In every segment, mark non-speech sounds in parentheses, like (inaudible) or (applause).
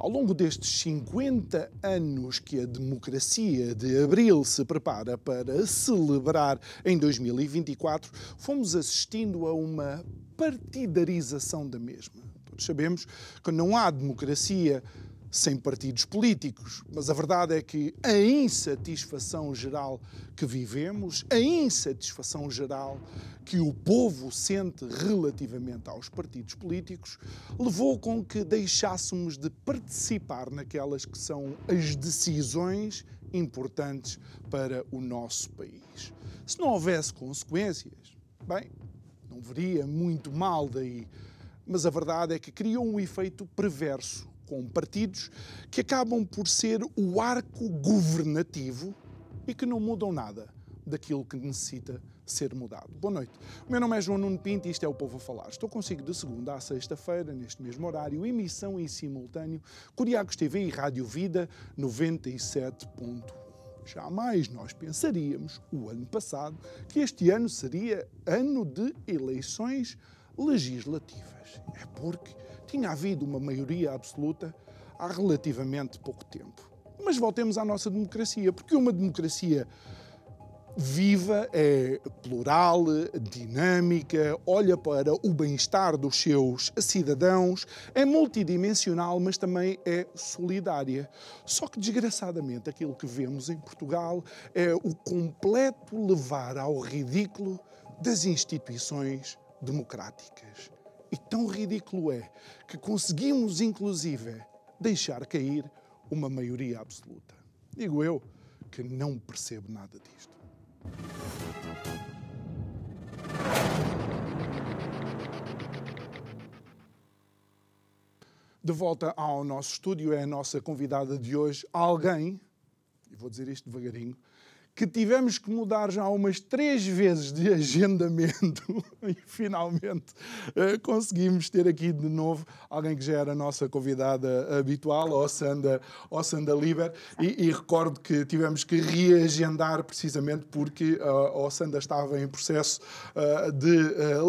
Ao longo destes 50 anos que a democracia de Abril se prepara para celebrar em 2024, fomos assistindo a uma partidarização da mesma. Todos sabemos que não há democracia sem partidos políticos, mas a verdade é que a insatisfação geral que vivemos, a insatisfação geral que o povo sente relativamente aos partidos políticos, levou com que deixássemos de participar naquelas que são as decisões importantes para o nosso país. Se não houvesse consequências, bem, não veria muito mal daí, mas a verdade é que criou um efeito perverso com partidos que acabam por ser o arco governativo e que não mudam nada daquilo que necessita ser mudado. Boa noite. O meu nome é João Nuno Pinto e isto é o Povo a Falar. Estou consigo de segunda a sexta-feira, neste mesmo horário, emissão em simultâneo, Curiacos TV e Rádio Vida 97. Jamais nós pensaríamos, o ano passado, que este ano seria ano de eleições legislativas. É porque tinha havido uma maioria absoluta há relativamente pouco tempo. Mas voltemos à nossa democracia, porque uma democracia viva é plural, dinâmica, olha para o bem-estar dos seus cidadãos, é multidimensional, mas também é solidária. Só que, desgraçadamente, aquilo que vemos em Portugal é o completo levar ao ridículo das instituições democráticas. E tão ridículo é que conseguimos, inclusive, deixar cair uma maioria absoluta. Digo eu que não percebo nada disto. De volta ao nosso estúdio, é a nossa convidada de hoje, alguém, e vou dizer isto devagarinho, que tivemos que mudar já umas três vezes de (laughs) agendamento e finalmente uh, conseguimos ter aqui de novo alguém que já era a nossa convidada habitual, Ossanda, Ossanda Liber, e, e recordo que tivemos que reagendar precisamente porque uh, a Ossanda estava em processo uh, de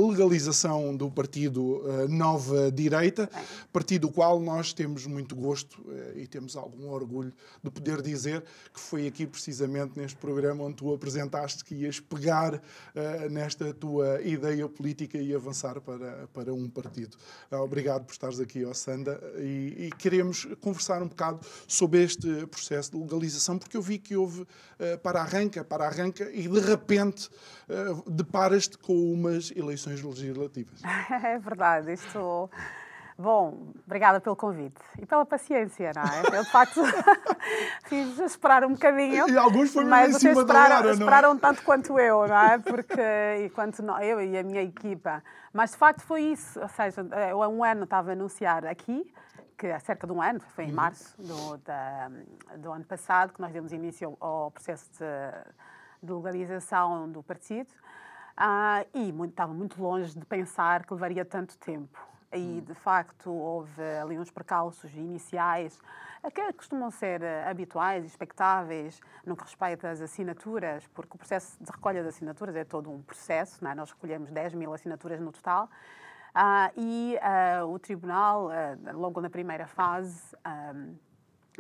legalização do partido Nova Direita, partido do qual nós temos muito gosto e temos algum orgulho de poder dizer que foi aqui precisamente neste programa programa onde tu apresentaste que ias pegar uh, nesta tua ideia política e avançar para, para um partido. Uh, obrigado por estares aqui, Ossanda, e, e, queremos conversar um bocado sobre este processo de legalização, porque eu vi que houve uh, para arranca, para arranca, e de repente deparas-te com umas eleições legislativas. (laughs) É verdade, isto Bom, obrigada pelo convite e pela paciência, não é? Eu, de facto, (laughs) fiz esperar um bocadinho. E alguns foram mas em vocês cima esperaram, hora, esperaram tanto quanto eu, não é? Porque, e quanto eu e a minha equipa. Mas, de facto, foi isso. Ou seja, eu há um ano estava a anunciar aqui, que há cerca de um ano, foi em uhum. março do, da, do ano passado, que nós demos início ao processo de, de legalização do partido. Uh, e muito, estava muito longe de pensar que levaria tanto tempo e de facto houve ali uns percalços iniciais que costumam ser eh, habituais e expectáveis no que respeita às assinaturas, porque o processo de recolha de assinaturas é todo um processo, é? nós recolhemos 10 mil assinaturas no total. Uh, e uh, o Tribunal, uh, logo na primeira fase,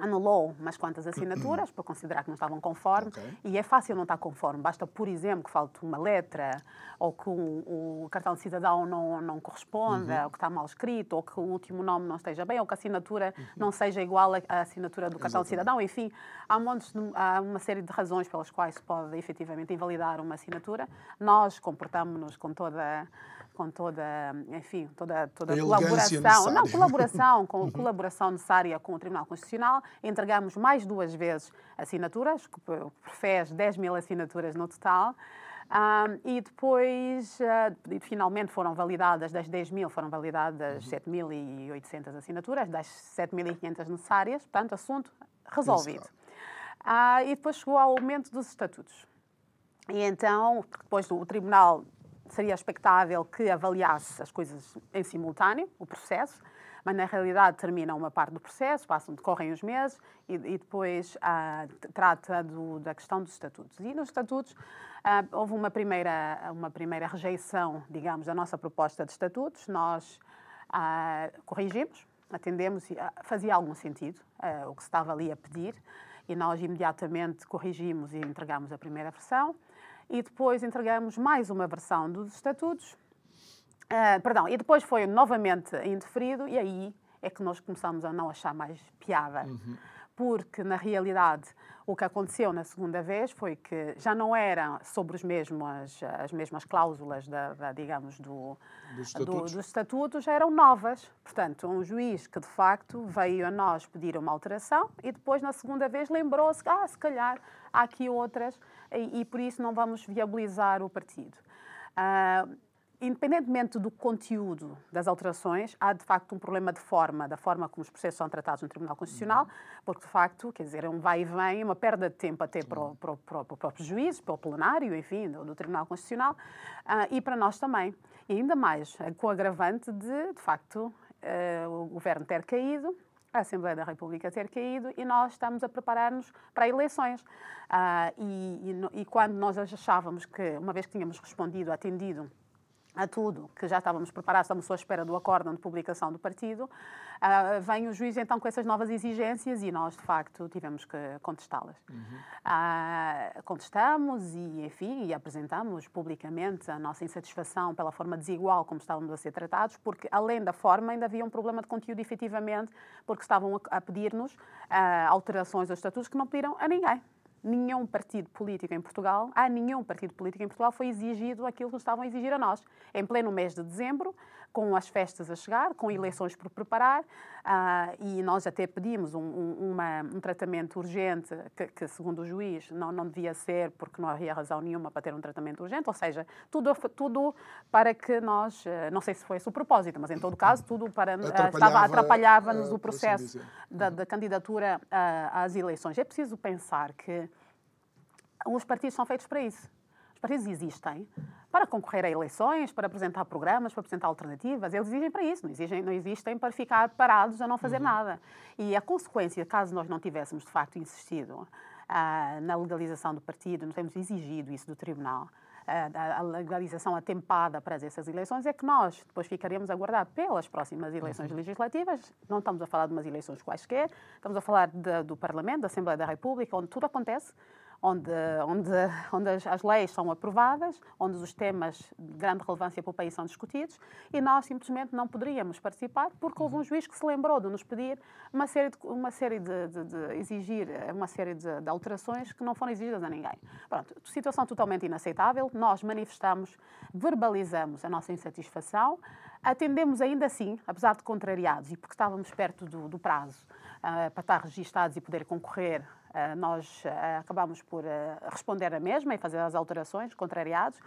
anulou umas quantas assinaturas por considerar que não estavam conforme okay. e é fácil não estar conforme. Basta, por exemplo, que falte uma letra ou que o, o cartão de cidadão não, não corresponda uhum. ou que está mal escrito ou que o último nome não esteja bem ou que a assinatura uhum. não seja igual à assinatura do cartão Exatamente. de cidadão. Enfim, há, montes há uma série de razões pelas quais se pode efetivamente invalidar uma assinatura. Nós comportamos-nos com toda com toda, enfim, toda, toda a colaboração, necessária. não, colaboração, com (laughs) colaboração necessária com o Tribunal Constitucional. Entregamos mais duas vezes assinaturas, que prefere 10 mil assinaturas no total. Um, e depois, uh, finalmente, foram validadas, das 10 mil, foram validadas uhum. 7.800 assinaturas, das 7.500 necessárias, portanto, assunto resolvido. Uh, e depois chegou ao aumento dos estatutos. E então, depois o tribunal seria expectável que avaliasse as coisas em simultâneo, o processo, mas na realidade termina uma parte do processo, passam, decorrem os meses e, e depois ah, trata do, da questão dos estatutos. E nos estatutos ah, houve uma primeira, uma primeira rejeição, digamos, da nossa proposta de estatutos. Nós ah, corrigimos, atendemos ah, fazia algum sentido ah, o que se estava ali a pedir e nós imediatamente corrigimos e entregamos a primeira versão e depois entregamos mais uma versão dos estatutos Uh, perdão, e depois foi novamente indeferido, e aí é que nós começamos a não achar mais piada. Uhum. Porque, na realidade, o que aconteceu na segunda vez foi que já não eram sobre os mesmos, as mesmas cláusulas, da, da digamos, do, dos, estatutos. Do, dos estatutos, já eram novas. Portanto, um juiz que, de facto, veio a nós pedir uma alteração e depois, na segunda vez, lembrou-se que, ah, se calhar, há aqui outras e, e, por isso não vamos viabilizar o partido. Uh, independentemente do conteúdo das alterações, há de facto um problema de forma, da forma como os processos são tratados no Tribunal Constitucional, porque de facto, quer dizer, é um vai e vem, uma perda de tempo até para o, para o, para o próprio juiz, para o plenário, enfim, do, do Tribunal Constitucional, uh, e para nós também. E ainda mais, com o agravante de, de facto, uh, o governo ter caído, a Assembleia da República ter caído e nós estamos a preparar-nos para eleições. Uh, e, e, e, quando nós achávamos que, uma vez que tínhamos respondido, atendido a tudo, que já estávamos preparados, estamos à espera do acórdão de publicação do partido, uh, vem o juiz então com essas novas exigências e nós, de facto, tivemos que contestá-las. Uhum. Uh, contestamos e, enfim, e apresentamos publicamente a nossa insatisfação pela forma desigual como estávamos a ser tratados, porque, além da forma, ainda havia um problema de conteúdo, efetivamente, porque estavam a, a pedir-nos uh, alterações aos estatutos que não pediram a ninguém nenhum partido político em Portugal, há nenhum partido político em Portugal foi exigido aquilo que nos estavam a exigir a nós. Em pleno mês de dezembro, com as festas a chegar, com eleições por preparar, uh, e nós até pedimos um, um, uma, um tratamento urgente, que, que, segundo o juiz não, não devia ser, porque não havia razão nenhuma para ter um tratamento urgente, ou seja, tudo, tudo para que nós, ah, não sei se foi esse o propósito, mas em todo caso, tudo para, atrapalhava, estava atrapalhava-nos o processo da, da candidatura às eleições. É preciso pensar que os partidos são feitos para isso. Os partidos existem para concorrer a eleições, para apresentar programas, para apresentar alternativas. Eles exigem para isso, não, exigem, não existem para ficar parados a não fazer uhum. nada. E a consequência, caso nós não tivéssemos de facto insistido ah, na legalização do partido, não temos exigido isso do Tribunal, ah, a legalização atempada para essas eleições, é que nós depois ficaremos a aguardar pelas próximas eleições uhum. legislativas. Não estamos a falar de umas eleições quaisquer, estamos a falar de, do Parlamento, da Assembleia da República, onde tudo acontece onde, onde, onde as, as, leis são aprovadas, onde os temas de grande relevância para o país são discutidos, e nós simplesmente não poderíamos participar porque houve um juiz que se lembrou de nos pedir uma série de, uma série de, de, de exigir uma série de, de, alterações que não foram exigidas a ninguém. Pronto, situação totalmente inaceitável. Nós manifestamos, verbalizamos a nossa insatisfação, atendemos ainda assim, apesar de contrariados e porque estávamos perto do, do prazo uh, para estar registados e poder concorrer nós uh, acabamos por uh, responder a mesma e fazer as alterações, contrariados,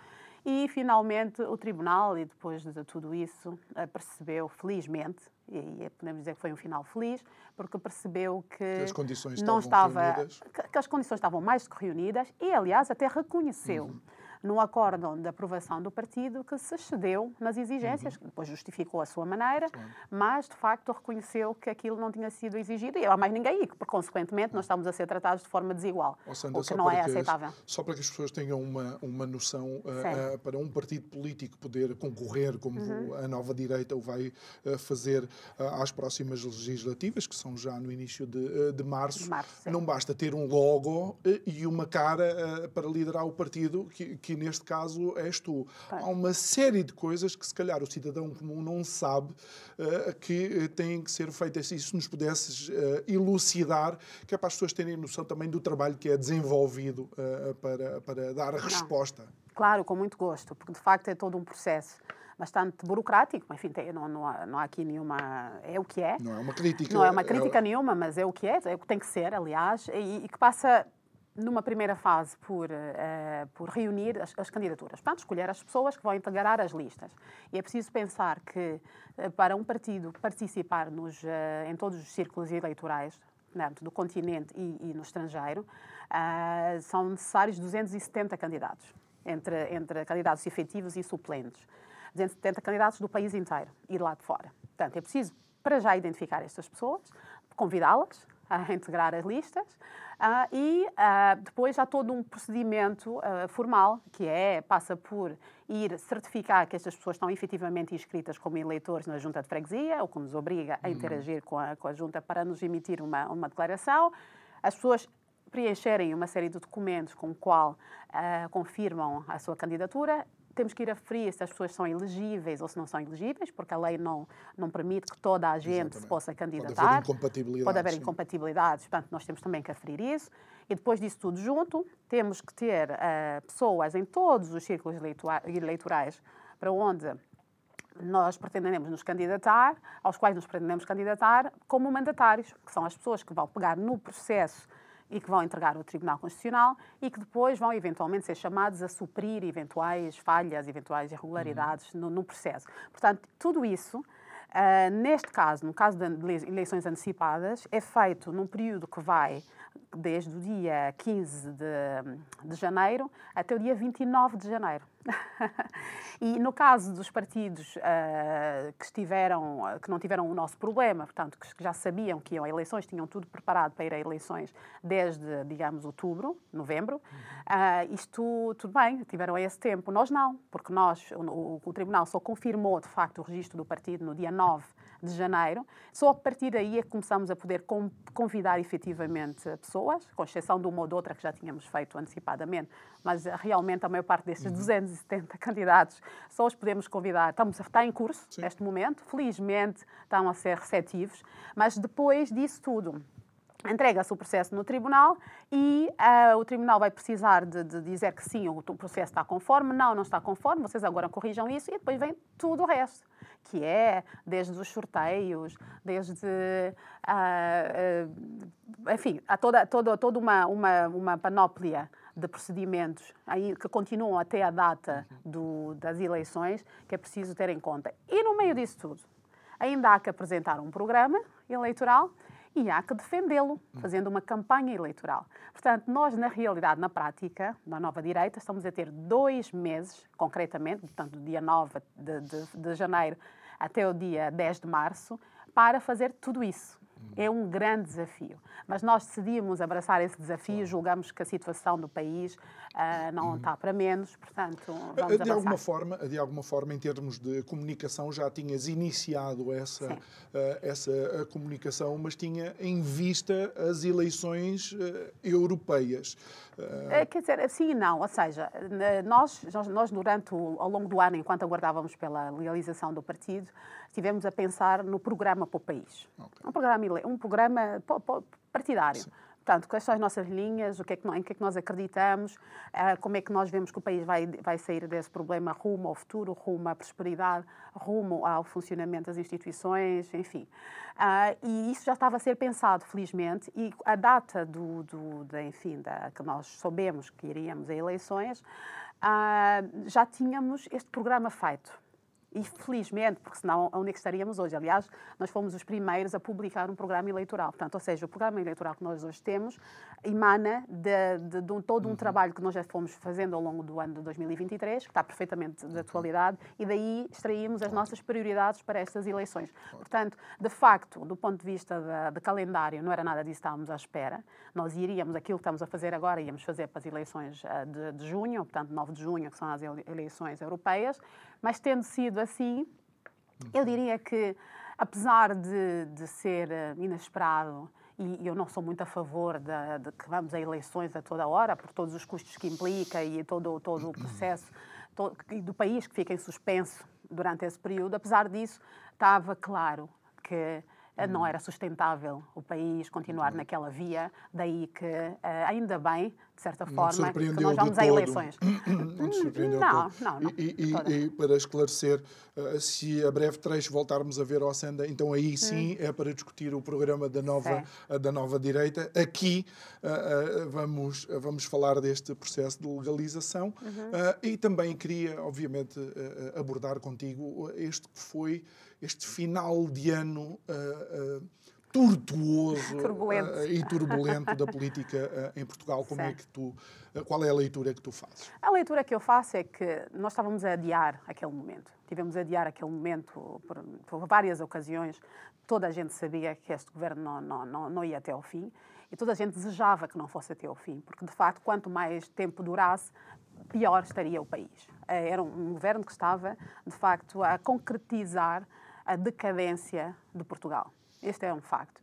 e finalmente o Tribunal, e depois de tudo isso, percebeu, felizmente, e, e, podemos dizer que foi um final feliz, porque percebeu que, que as condições não estava, que, que, as condições estavam mais que reunidas e, aliás, até reconheceu. Uhum no acórdão de aprovação do partido que se excedeu nas exigências, uhum. depois justificou a sua maneira, mas de facto reconheceu que aquilo não tinha sido exigido e há mais ninguém e que, consequentemente, nós estamos a ser tratados de forma desigual, Sandra, o que não é aceitável. Só para que as pessoas tenham uma, uma noção, uh, uh, para um partido político poder concorrer, como uhum. a nova direita o vai uh, fazer às próximas legislativas, que são já no início de, de março, de março não basta ter um logo e uma cara para liderar o partido que, que que neste caso és tu. Há uma série de coisas que se calhar o cidadão comum não sabe uh, que têm que ser feitas. Se isso nos pudesses uh, elucidar, que é para as pessoas terem noção também do trabalho que é desenvolvido uh, para, para dar a resposta. Claro, com muito gosto, porque de facto é todo um processo bastante burocrático, enfim, tem, não, não, há, não há aqui nenhuma. É o que é. Não é uma crítica. Não é uma crítica é... nenhuma, mas é o que é, é o que tem que ser, aliás, e, e que passa numa primeira fase, por, uh, por reunir as, as, candidaturas. Portanto, escolher as pessoas que vão integrar as listas. E é preciso pensar que, uh, para um partido participar nos, uh, em todos os círculos eleitorais, do continente e, e no estrangeiro, são necessários 270 candidatos, entre, entre candidatos efetivos e suplentes. 270 candidatos do país inteiro de lá de fora. Portanto, é preciso, para já, identificar estas pessoas, convidá-las a integrar as listas uh, e uh, depois há todo um procedimento uh, formal que é passa por ir certificar que estas pessoas estão efetivamente inscritas como eleitores na junta de freguesia, o que nos obriga a uhum. interagir com a, com a junta para nos emitir uma, uma declaração. As pessoas preencherem uma série de documentos com o qual confirmam a sua candidatura temos que ir a fria se as pessoas são elegíveis ou se não são elegíveis, porque a lei não, não permite que toda a gente Exatamente. se possa candidatar. Pode haver incompatibilidades. Pode haver incompatibilidades, portanto, nós temos também que aferir isso. E depois disso tudo junto, temos que ter uh, pessoas em todos os círculos eleitorais para onde nós pretendemos nos candidatar, aos quais nos pretendemos candidatar como mandatários, que são as pessoas que vão pegar no processo e que vão entregar ao Tribunal Constitucional e que depois vão eventualmente ser chamados a suprir eventuais falhas, eventuais irregularidades uhum. no, no, processo. Portanto, tudo isso, uh, neste caso, no caso de eleições antecipadas, é feito num período que vai desde o dia 15 de, de janeiro até o dia 29 de janeiro. (laughs) e no caso dos partidos uh, que estiveram, que não tiveram o nosso problema, portanto, que já sabiam que iam a eleições, tinham tudo preparado para ir a eleições desde, digamos, outubro, novembro, uh, isto tudo bem, tiveram esse tempo. Nós não, porque nós, o, o Tribunal só confirmou de facto o registro do partido no dia 9 de janeiro. Só a partir daí é que começamos a poder convidar efetivamente pessoas, com exceção de uma ou de outra que já tínhamos feito antecipadamente, mas eh, realmente a maior parte destes uhum. 270 (laughs) candidatos só os podemos convidar. Estamos, está em curso Sim. neste momento, felizmente estão a ser receptivos, mas depois disso tudo, entrega-se o processo no tribunal e uh, o tribunal vai precisar de, de, dizer que sim, o processo está conforme, não, não está conforme, vocês agora corrijam isso e depois vem tudo o resto que é desde os sorteios, desde, uh, uh, enfim, há toda, toda, toda uma, uma, uma panóplia de procedimentos aí, que continuam até a data do, das eleições que é preciso ter em conta. E no meio disso tudo, ainda há que apresentar um programa eleitoral e há que defendê-lo, fazendo uma campanha eleitoral. Portanto, nós, na realidade, na prática, na nova direita, estamos a ter dois meses, concretamente, portanto, do dia 9 de, de, de janeiro até o dia 10 de março, para fazer tudo isso. É um grande desafio. Mas nós decidimos abraçar esse desafio, julgamos que a situação do país uh, não uhum. está para menos, portanto, vamos de alguma forma De alguma forma, em termos de comunicação, já tinhas iniciado essa, uh, essa comunicação, mas tinha em vista as eleições uh, europeias. Quer dizer, sim e não. Ou seja, nós, nós durante o, ao longo do ano, enquanto aguardávamos pela legalização do partido, estivemos a pensar no programa para o país. Okay. Um programa, um programa partidário. Sim. Portanto, quais são as nossas linhas, o que é que, em que é que nós acreditamos, uh, como é que nós vemos que o país vai, vai sair desse problema rumo ao futuro, rumo à prosperidade, rumo ao funcionamento das instituições, enfim. Uh, e isso já estava a ser pensado, felizmente, e a data do, do de, enfim, da, que nós soubemos que iríamos a eleições, uh, já tínhamos este programa feito. E felizmente, porque senão onde é que estaríamos hoje? Aliás, nós fomos os primeiros a publicar um programa eleitoral. Portanto, ou seja, o programa eleitoral que nós hoje temos emana de, de, de todo um uhum. trabalho que nós já fomos fazendo ao longo do ano de 2023, que está perfeitamente de atualidade, e daí extraímos as nossas prioridades para estas eleições. Portanto, de facto, do ponto de vista de, de calendário, não era nada disso que estávamos à espera. Nós iríamos, aquilo que estamos a fazer agora, íamos fazer para as eleições eh, de, de junho, portanto, 9 de junho, que são as eleições europeias, mas tendo sido assim, eu diria que, apesar de, de ser eh, inesperado, e eu não sou muito a favor de, de, que vamos a eleições a toda hora, por todos os custos que implica e todo, todo o processo todo, do país que fica em suspenso durante esse período, apesar disso, estava claro que não era sustentável o país continuar naquela via, daí que ainda bem, de certa forma, que nós vamos a eleições. (clears throat) não te surpreendeu não, não, não. E, e, e, para esclarecer, se a breve trecho voltarmos a ver a Ocenda, então aí sim hum. é para discutir o programa da nova, da nova direita. Aqui vamos, vamos falar deste processo de legalização uhum. e também queria, obviamente, abordar contigo este que foi este final de ano uh, uh, tortuoso uh, e turbulento da política em Portugal. Como é que tu, qual é a leitura que tu fazes? A leitura que eu faço é que nós estávamos a adiar aquele momento. Tivemos a adiar aquele momento por, por várias ocasiões. Toda a gente sabia que este governo não, não, não, não ia até ao fim e toda a gente desejava que não fosse até ao fim, porque de facto, quanto mais tempo durasse, pior estaria o país. Era um governo que estava, de facto, a concretizar a decadência de Portugal. Este é um facto.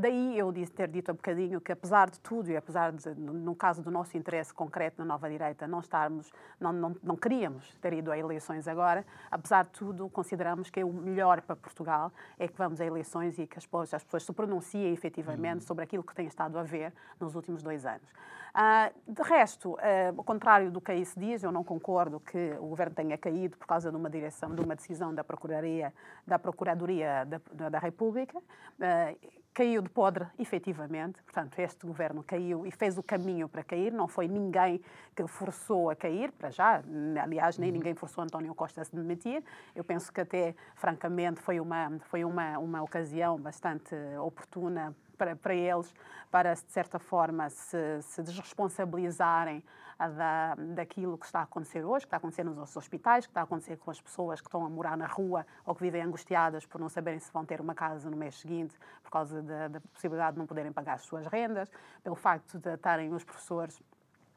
Daí eu disse, ter dito há bocadinho que, apesar de tudo, e apesar de, no caso do nosso interesse concreto na nova direita, não estarmos, não, não, não queríamos ter ido a eleições agora, apesar de tudo, consideramos que é o melhor para Portugal é que vamos a eleições e que as pessoas, as pessoas se pronunciem efetivamente uhum. sobre aquilo que tem estado a ver nos últimos dois anos. Uh, de resto, uh, ao contrário do que aí se diz, eu não concordo que o governo tenha caído por causa de uma direção, de uma decisão da Procuradoria da, Procuradoria da, da, República. Uh, caiu de podre, efetivamente. Portanto, este governo caiu e fez o caminho para cair. Não foi ninguém que forçou a cair, para já. Aliás, nem uhum. ninguém forçou António Costa a se demitir. Eu penso que até, francamente, foi uma, foi uma, uma ocasião bastante oportuna para, para eles, para, de certa forma, se, se desresponsabilizarem da, daquilo que está a acontecer hoje, que está a acontecer nos nossos hospitais, que está a acontecer com as pessoas que estão a morar na rua ou que vivem angustiadas por não saberem se vão ter uma casa no mês seguinte por causa da, da possibilidade de não poderem pagar as suas rendas, pelo facto de estarem os professores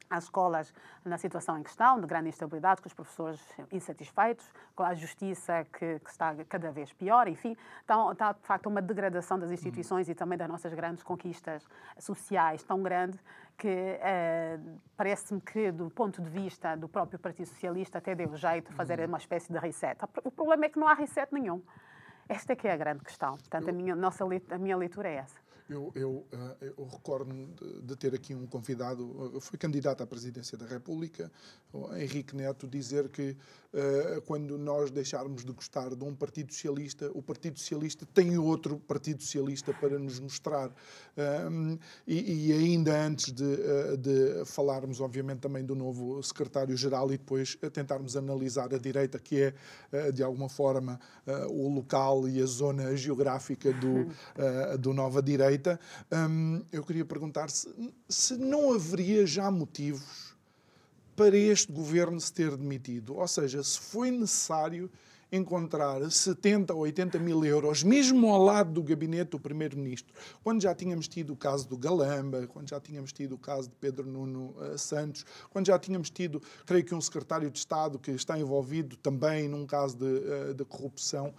às escolas na situação em questão, de grande instabilidade, com os professores insatisfeitos, com a justiça que, que está cada vez pior, enfim, então, está de facto uma degradação das instituições e também das nossas grandes conquistas sociais tão grande que eh, parece-me que, do ponto de vista do próprio Partido Socialista, até deu jeito de fazer uma espécie de reset. O problema é que não há reset nenhum. Esta é que é a grande questão. Portanto, a minha, nossa, a minha leitura é essa. Eu, eu, eh, eu recordo-me de, ter aqui um convidado, eh, foi candidato à presidência da República, Henrique Neto, dizer que uh, quando nós deixarmos de gostar de um Partido Socialista, o Partido Socialista tem outro Partido Socialista para nos mostrar. Um, e, e, ainda antes de, de, falarmos, obviamente, também do novo secretário-geral e depois tentarmos analisar a direita, que é, de alguma forma, o local e a zona geográfica do, do Nova Direita hum, eu queria perguntar se, se não haveria já motivos para este governo se ter demitido. Ou seja, se foi necessário encontrar 70 ou 80 mil euros, mesmo ao lado do gabinete do Primeiro-Ministro, quando já tínhamos tido o caso do Galamba, quando já tínhamos tido o caso de Pedro Nuno uh, Santos, quando já tínhamos tido, creio que um secretário de Estado que está envolvido também num caso de, uh, de corrupção,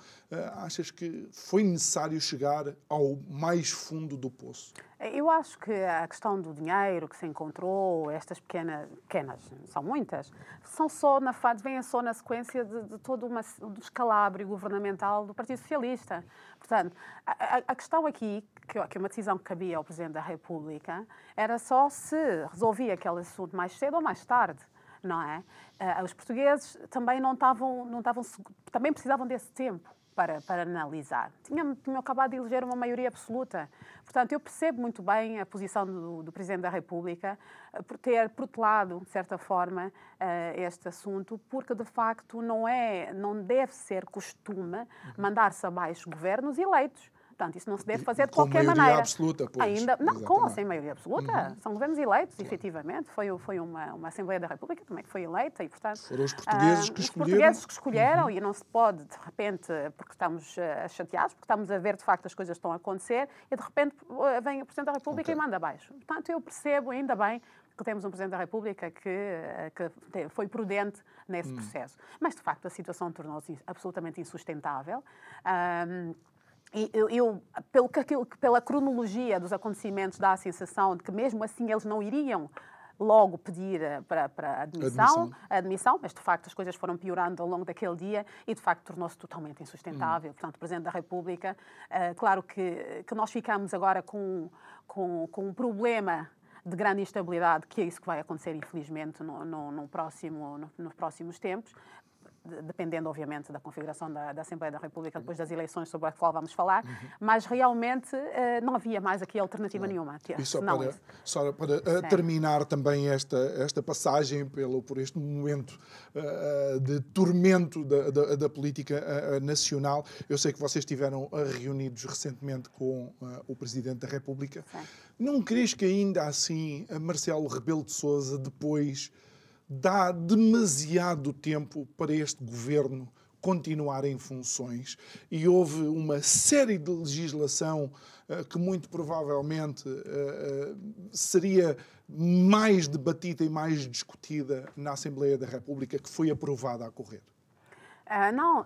achas que foi necessário chegar ao mais fundo do poço? Eu acho que a questão do dinheiro que se encontrou, estas pequenas, pequenas são muitas, são só na vêm só na sequência de, de todo uma, do escalabro governamental do Partido Socialista. Portanto, a, a questão aqui, que, que é uma decisão que cabia ao Presidente da República, era só se resolvia aquele assunto mais cedo ou mais tarde não é? Uh, os portugueses também não estavam, não estavam, também precisavam desse tempo para, para analisar. Tinham, tinham acabado de eleger uma maioria absoluta. Portanto, eu percebo muito bem a posição do, do Presidente da República eh, por ter protelado, de certa forma, uh, este assunto, porque de facto não é, não deve ser costume mandar-se abaixo governos eleitos. Portanto, isso não se deve fazer de qualquer maneira. Com maioria absoluta, pois. Ainda, não, com ou sem maioria absoluta. Uhum. São governos eleitos, claro. efetivamente. Foi, foi uma, uma Assembleia da República também que foi eleita e, portanto... Foram os portugueses uh, que escolheram. Os portugueses que escolheram uhum. e não se pode, de repente, porque estamos uh, chateados, porque estamos a ver, de facto, as coisas estão a acontecer e, de repente, uh, vem o Presidente da República okay. e manda abaixo. Portanto, eu percebo, ainda bem, que temos um Presidente da República que, que foi prudente nesse hum. processo. Mas, de facto, a situação tornou-se absolutamente insustentável. Um, eu, eu, pelo, pela cronologia dos acontecimentos, dá a sensação de que, mesmo assim, eles não iriam logo pedir eh, para, para admissão, admissão. admissão, mas de facto as coisas foram piorando ao longo daquele dia e de facto tornou-se totalmente insustentável. Hum. Portanto, o Presidente da República, uh, claro que, que nós ficamos agora com, com, com um problema de grande instabilidade, que é isso que vai acontecer, infelizmente, no, no, no próximo, no, nos próximos tempos dependendo, obviamente, da configuração da, da, Assembleia da República depois das eleições sobre a qual vamos falar, uhum. mas realmente uh, não havia mais aqui alternativa não. nenhuma. E só não para, só para uh, terminar também esta, esta passagem pelo, por este momento uh, de tormento da, da, da política nacional, eu sei que vocês estiveram reunidos recentemente com o Presidente da República. Sim. Não crees que ainda assim Marcelo Rebelo de Sousa depois dá demasiado tempo para este governo continuar em funções e houve uma série de legislação uh, que muito provavelmente uh, seria mais debatida e mais discutida na Assembleia da República que foi aprovada a correr. Uh, não,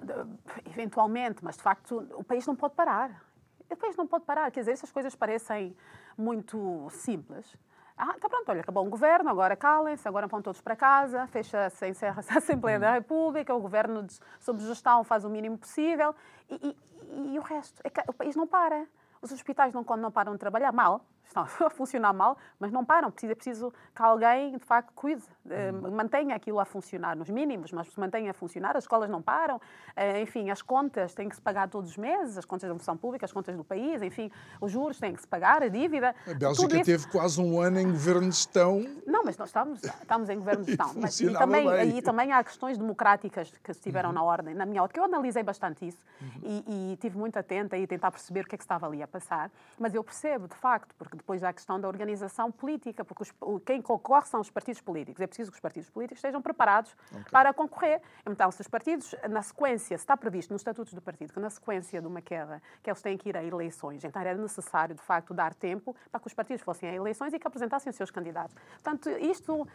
eventualmente, mas de facto o país não pode parar. O país não pode parar. Quer dizer, essas coisas parecem muito simples, ah, tá pronto, olha, acabou um governo, agora calem-se, agora vão todos para casa, fecha-se, encerra-se (laughs) a Assembleia da hum. República, o governo de, sob gestão faz o mínimo possível e, e, e o resto. É o país não para. Os hospitais não, não param de trabalhar mal, estão a (laughs) funcionar mal, mas não param. Precisa, é preciso que alguém, de facto, cuide, uh, mantenha aquilo a funcionar, nos mínimos, mas mantenha a funcionar. As escolas não param, uh, enfim, as contas têm que se pagar todos os meses, as contas da função pública, as contas do país, enfim, os juros têm que se pagar, a dívida. A Bélgica isso... teve quase um ano em governo de gestão. Não, mas nós estamos, estamos em governo de gestão. mas, e, também, bem. e também há questões democráticas que estiveram uhum. na ordem, na minha ótica. Eu analisei bastante isso uhum. e, e tive muito atenta e tentar perceber o que é que estava ali a passar. Mas eu percebo, de facto, porque depois há a questão da organização política, porque os, quem concorre são os partidos políticos. É preciso que os partidos políticos estejam preparados okay. para concorrer. Então, se os partidos, na sequência, se está previsto nos estatutos do partido que na sequência de uma queda, que eles têm que ir a eleições, então era necessário, de facto, dar tempo para que os partidos fossem a eleições e que apresentassem os seus candidatos. Portanto, isto, hum,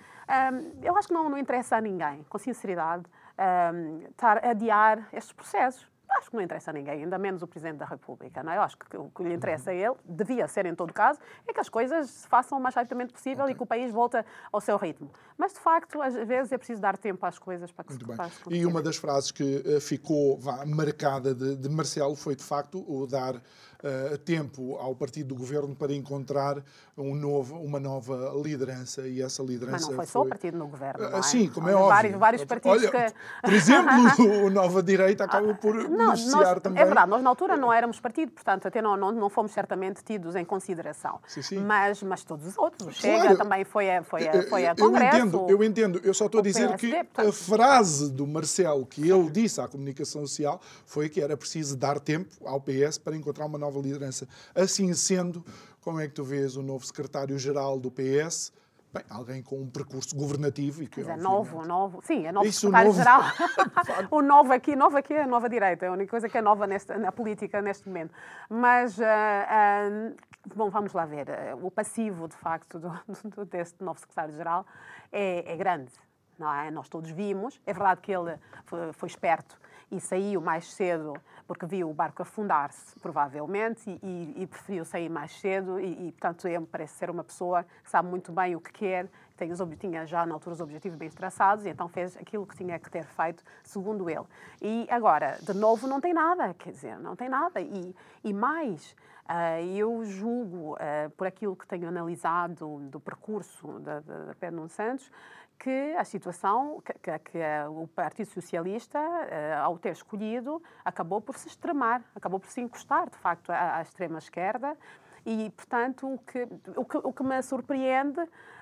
eu acho que não, não interessa a ninguém, com sinceridade, um, estar a adiar estes processos acho que não interessa a ninguém, ainda menos o Presidente da República. Não é? Eu acho que o que lhe interessa a ele, devia ser em todo caso, é que as coisas se façam o mais rapidamente possível okay. e que o país volte ao seu ritmo. Mas, de facto, às vezes é preciso dar tempo às coisas para que Muito se faça. E uma das frases que uh, ficou vá, marcada de, de Marcelo foi, de facto, o dar uh, tempo ao partido do governo para encontrar um novo, uma nova liderança e essa liderança Mas não foi, foi... só o partido no governo, uh, Sim, como é óbvio. Vários, vários partidos Olha, que... Por exemplo, (laughs) o Nova Direita acaba por não, beneficiar nós, também. É verdade, nós na altura não éramos partido, portanto até não, não, não fomos certamente tidos em consideração. Sim, sim. Mas, mas todos os outros, o Chega claro. também foi a, foi a, foi a Congresso. Eu entendo, eu entendo, eu só estou a dizer PSD, que portanto... a frase do Marcelo que ele disse à comunicação social foi que era preciso dar tempo ao PS para encontrar uma nova liderança. Assim sendo, como é que tu vês o novo secretário-geral do PS? Bem, alguém com um percurso governativo e que é novo, novo. Sim, é novo secretário-geral. (laughs) o novo aqui, novo aqui é a nova direita, é a única coisa que é nova nesta, na política neste momento. Mas, uh, uh, bom, vamos lá ver. O passivo, de facto, do, do, deste novo secretário-geral é, é grande. Não é? Nós todos vimos. É verdade que ele foi, foi esperto e saiu mais cedo porque viu o barco afundar-se, provavelmente, e, e, preferiu sair mais cedo e, e, portanto, ele parece ser uma pessoa que sabe muito bem o que quer, tem os, tinha já na altura os objetivos bem traçados e então fez aquilo que tinha que ter feito, segundo ele. E agora, de novo, não tem nada, quer dizer, não tem nada. E, e mais, uh, eu julgo, uh, por aquilo que tenho analisado do percurso da, Pedro Santos, que a situação, que, que, que o Partido Socialista, eh, ao ter escolhido, acabou por se extremar, acabou por se encostar, de facto, à, à extrema-esquerda. E, portanto, o que, o, que, o que me surpreende,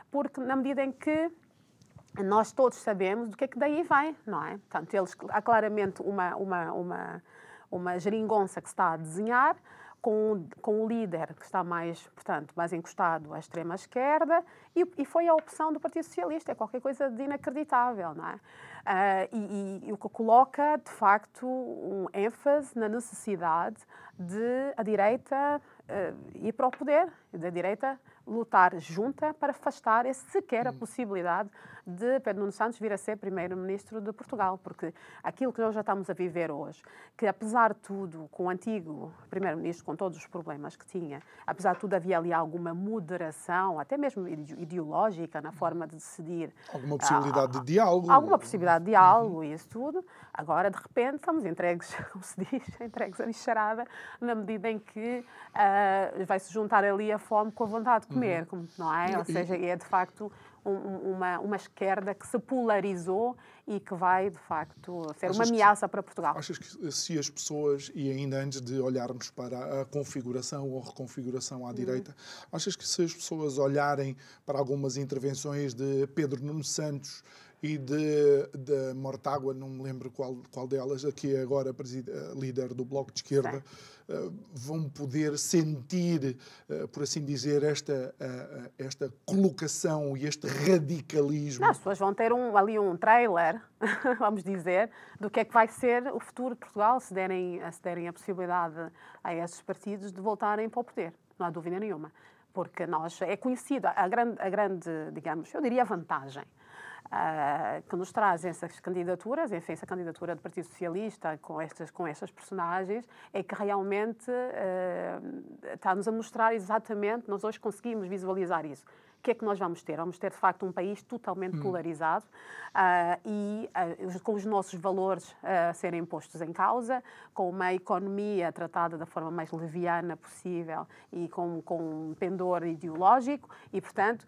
porque na medida em que nós todos sabemos do que é que daí vem, não é? Portanto, eles, há claramente uma, uma, uma, uma geringonça que se está a desenhar, com, com o líder que está mais, portanto, mais encostado à extrema-esquerda e, e, foi a opção do Partido Socialista. É qualquer coisa de inacreditável, não é? e, e, o que coloca, de facto, um ênfase na necessidade de a direita uh, ir para o poder, da direita lutar junta para afastar esse, sequer a hum. possibilidade de Pedro Nuno Santos vir a ser primeiro-ministro de Portugal, porque aquilo que nós já estamos a viver hoje, que apesar de tudo, com o antigo primeiro-ministro, com todos os problemas que tinha, apesar de tudo havia ali alguma moderação, até mesmo ideológica, na forma de decidir. Alguma possibilidade de diálogo. Alguma possibilidade de diálogo uhum. e isso tudo. Agora, de repente, estamos entregues, (laughs) como se diz, entregues a bicharada, na medida em que uh, vai se juntar ali a fome com a vontade de comer, uhum. não é? Ou seja, é de facto um, uma, uma esquerda que se polarizou e que vai, de facto, ser achas uma ameaça que, para Portugal. Achas que se as pessoas, e ainda antes de olharmos para a configuração ou reconfiguração à uhum. direita, achas que se as pessoas olharem para algumas intervenções de Pedro Nuno Santos e de Mortágua, não me lembro qual, qual delas, aqui é agora líder do Bloco de Esquerda, uh, vão poder sentir, uh, por assim dizer, esta, uh, esta colocação e este radicalismo. Não, as pessoas vão ter um, ali um trailer, (laughs) vamos dizer, do que é que vai ser o futuro de Portugal se derem, se derem a possibilidade a esses partidos de voltarem para o poder. Não há dúvida nenhuma. Porque nós, é conhecida a grande, a grande digamos, eu diria vantagem uh, que nos trazem essas candidaturas, enfim, essa candidatura do Partido Socialista com estas, com estas personagens, é que realmente uh, está-nos a mostrar exatamente, nós hoje conseguimos visualizar isso que é que nós vamos ter? Vamos ter, de facto, um país totalmente hum. polarizado uh, e uh, com os nossos valores uh, a serem postos em causa, com uma economia tratada da forma mais leviana possível e com, com um pendor ideológico e, portanto,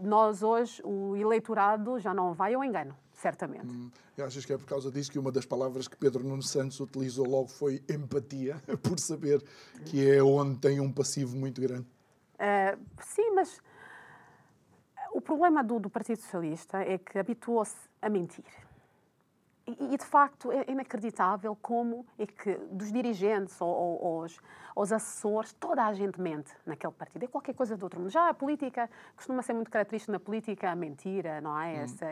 nós hoje, o eleitorado já não vai ao engano certamente. Hum, achas que é por causa disso que uma das palavras que Pedro Nuno Santos utilizou logo foi empatia, (laughs) por saber que é onde tem um passivo muito grande? Uh, sim, mas o problema do, do Partido Socialista é que habituou-se a mentir. E, e, de facto, é inacreditável como é que dos dirigentes ou, ou, os, os assessores, toda a gente mente naquele partido. É qualquer coisa do outro mundo. Já a política costuma ser muito característica na política a mentira, não é? Hum. Essa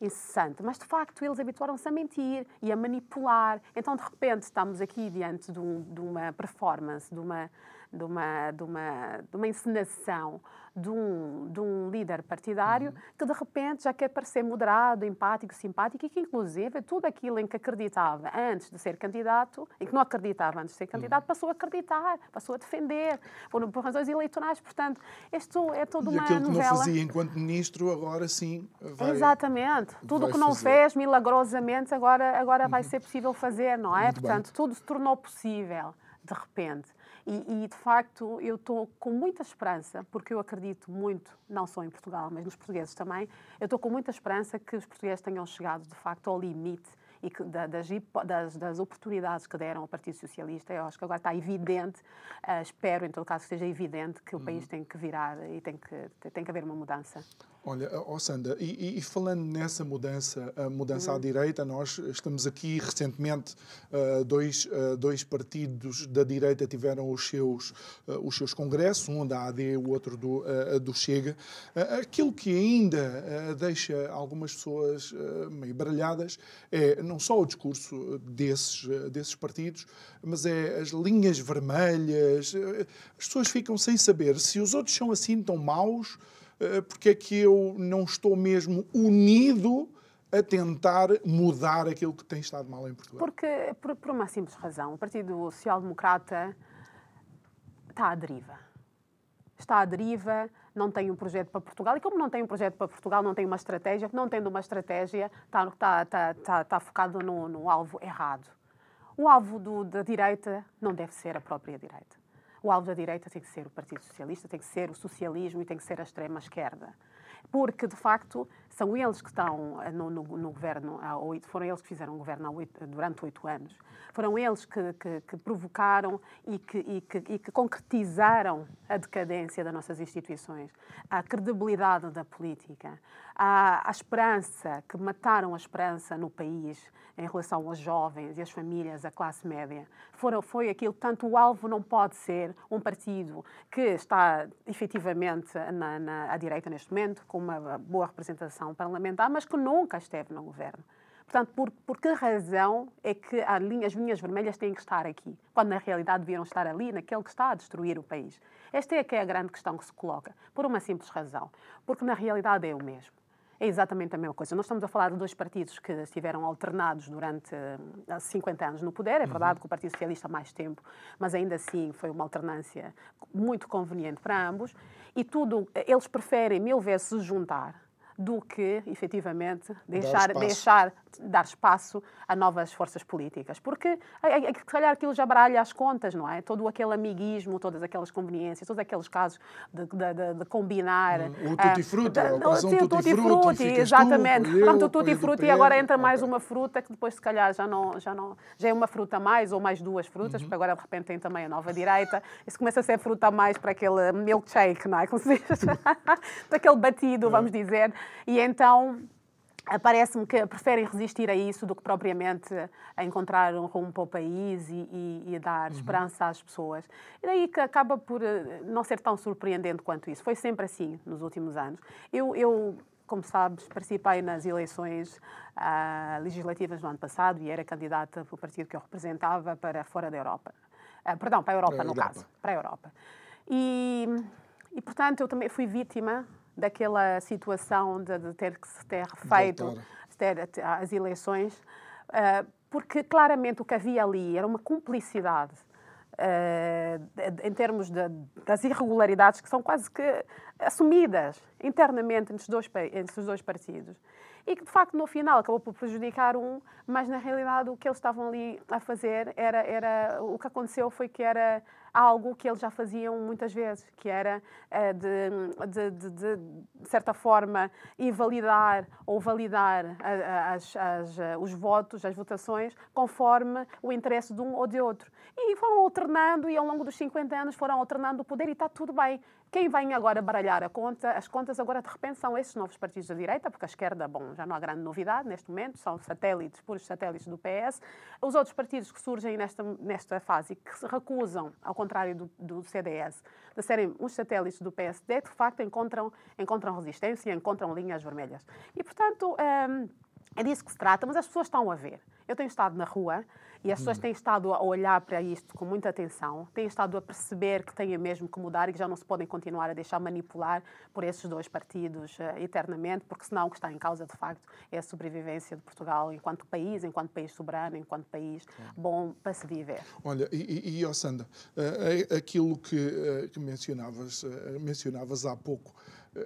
incessante. Mas, de facto, eles habituaram-se a mentir e a manipular. Então, de repente, estamos aqui diante de, um, de uma performance, de uma, de uma, de uma, de uma encenação de um, de um líder partidário uhum. que de repente já quer parecer moderado, empático, simpático e que inclusive tudo aquilo em que acreditava antes de ser candidato, em que não acreditava antes de ser candidato, uhum. passou a acreditar, passou a defender, por, por razões eleitorais. Portanto, isto é toda uma novela. E aquilo que não fazia enquanto ministro, agora sim vai Exatamente. Tudo o que não fazer. fez milagrosamente, agora, agora uhum. vai ser possível fazer, não é? Muito Portanto, bem. tudo se tornou possível de repente. E, e, de facto, eu estou com muita esperança, porque eu acredito muito, não só em Portugal, mas nos portugueses também, eu estou com muita esperança que os portugueses tenham chegado, de facto, ao limite e que, das, das, das, oportunidades que deram ao Partido Socialista. Eu acho que agora está evidente, uh, espero, em todo caso, que seja evidente que o uhum. país tem que virar e tem que, tem que haver uma mudança. Olha, oh Sandra, e, e, falando nessa mudança, a mudança uhum. à direita, nós estamos aqui recentemente, uh, dois, uh, dois partidos da direita tiveram os seus, uh, os seus congressos, um da AD, o outro do, do Chega. aquilo que ainda deixa algumas pessoas meio baralhadas é não só o discurso desses, desses partidos, mas é as linhas vermelhas. As pessoas ficam sem saber se os outros são assim tão maus porque é que eu não estou mesmo unido a tentar mudar aquilo que tem estado mal em Portugal? Porque, por, por uma simples razão, o Partido Social Democrata está à deriva. Está à deriva, não tem um projeto para Portugal. E como não tem um projeto para Portugal, não tem uma estratégia, não tendo uma estratégia, está, está, está, está, está focado no, no alvo errado. O alvo do, da direita não deve ser a própria direita o alvo da direita tem que ser o Partido Socialista, tem que ser o socialismo e tem que ser a extrema-esquerda. Porque, de facto, são eles que estão eh, no, no, no governo há oito, foram eles que fizeram o governo oito, durante oito anos. Foram eles que, que, que provocaram e que, e, e que concretizaram a decadência das nossas instituições, a credibilidade da política, a, a esperança, que mataram a esperança no país em relação aos jovens e às famílias, a classe média. Foram, foi aquilo, tanto o alvo não pode ser um partido que está efetivamente na, na, à direita neste momento, com uma boa representação parlamentar, mas que nunca esteve no governo. Portanto, por, por que razão é que linha, as linhas vermelhas têm que estar aqui, quando na realidade deviam estar ali, naquele que está a destruir o país? Esta é que é a grande questão que se coloca, por uma simples razão, porque na realidade é o mesmo. É exatamente a mesma coisa. Nós estamos a falar de dois partidos que estiveram alternados durante uh, 50 anos no poder. É verdade uhum. que o Partido Socialista há mais tempo, mas ainda assim foi uma alternância muito conveniente para ambos. E tudo, eles preferem mil vezes se juntar do que, efetivamente, deixar, deixar dar espaço a novas forças políticas. Porque, se calhar, aquilo já baralha as contas, não é? Todo aquele amiguismo, todas aquelas conveniências, todos aqueles casos de, de, de, de combinar... Hum, o tutti-frutti, uh, o tutti-frutti, exatamente. Tu, Pronto, o tutti-frutti e agora entra mais uma fruta que depois, se calhar, já, não, já, não, já é uma fruta a mais ou mais duas frutas, uhum. porque agora, de repente, tem também a nova direita. Isso começa a ser fruta a mais para aquele milkshake, não é? Como se diz? (laughs) Daquele batido, vamos dizer. E então parece-me que preferem resistir a isso do que propriamente a encontrar um rumo para o país e, e, e dar uhum. esperança às pessoas. E daí que acaba por eh, não ser tão surpreendente quanto isso. Foi sempre assim nos últimos anos. Eu, eu como sabes, participei nas eleições uh, legislativas do ano passado e era candidata pelo partido que eu representava para fora da Europa. Uh, perdão, para a Europa, para no Europa. caso. Para a Europa. E, e, portanto, eu também fui vítima daquela situação de, de ter que se ter feito ter, as eleições, uh, porque claramente o que havia ali era uma cumplicidade uh, em termos de, das irregularidades que são quase que assumidas internamente entre os dois, entre os dois partidos e que de facto no final acabou por prejudicar um, mas na realidade o que eles estavam ali a fazer era, era o que aconteceu foi que era algo que eles já faziam muitas vezes, que era uh, de, de, de, de, certa forma, invalidar ou validar as, as, os votos, as votações, conforme o interesse de um ou de outro. E foram alternando, e ao longo dos 50 anos foram alternando o poder, e está tudo bem. Quem vem agora baralhar conta, as contas agora de repente são esses novos partidos da direita, porque a esquerda, bom, já não há grande novidade neste momento, são satélites, puros satélites do PS. Os outros partidos que surgem nesta, nesta fase e que se recusam, ao contrário do, do CDS, de serem uns satélites do PSD, de facto encontram, encontram resistência, encontram linhas vermelhas. E, portanto, hum, é disso que se trata, mas as pessoas estão a ver. Eu tenho estado na rua e as pessoas têm estado a olhar para isto com muita atenção, têm estado a perceber que têm mesmo que mudar e que já não se podem continuar a deixar manipular por esses dois partidos uh, eternamente, porque senão o que está em causa, de facto, é a sobrevivência de Portugal enquanto país, enquanto país soberano, enquanto país bom para se viver. Olha, e, e oh Sandra, uh, aquilo que, uh, que mencionavas, mencionavas há pouco,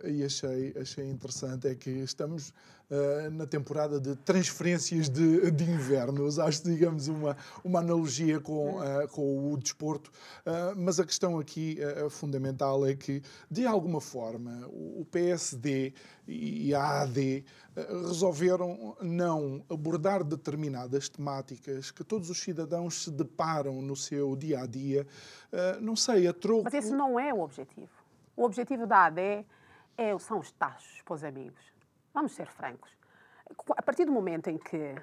e achei, achei interessante é que estamos uh, na temporada de transferências de, de inverno. Acho, digamos, uma, uma analogia com, uh, com o desporto. Uh, mas a questão aqui fundamental é que, de alguma forma, o PSD e a AD resolveram não abordar determinadas temáticas que todos os cidadãos se deparam no seu dia a dia. Não sei, a troco. Mas esse não é o objetivo. O objetivo da AD é, são os tachos para os amigos. Vamos ser francos. A partir do momento em que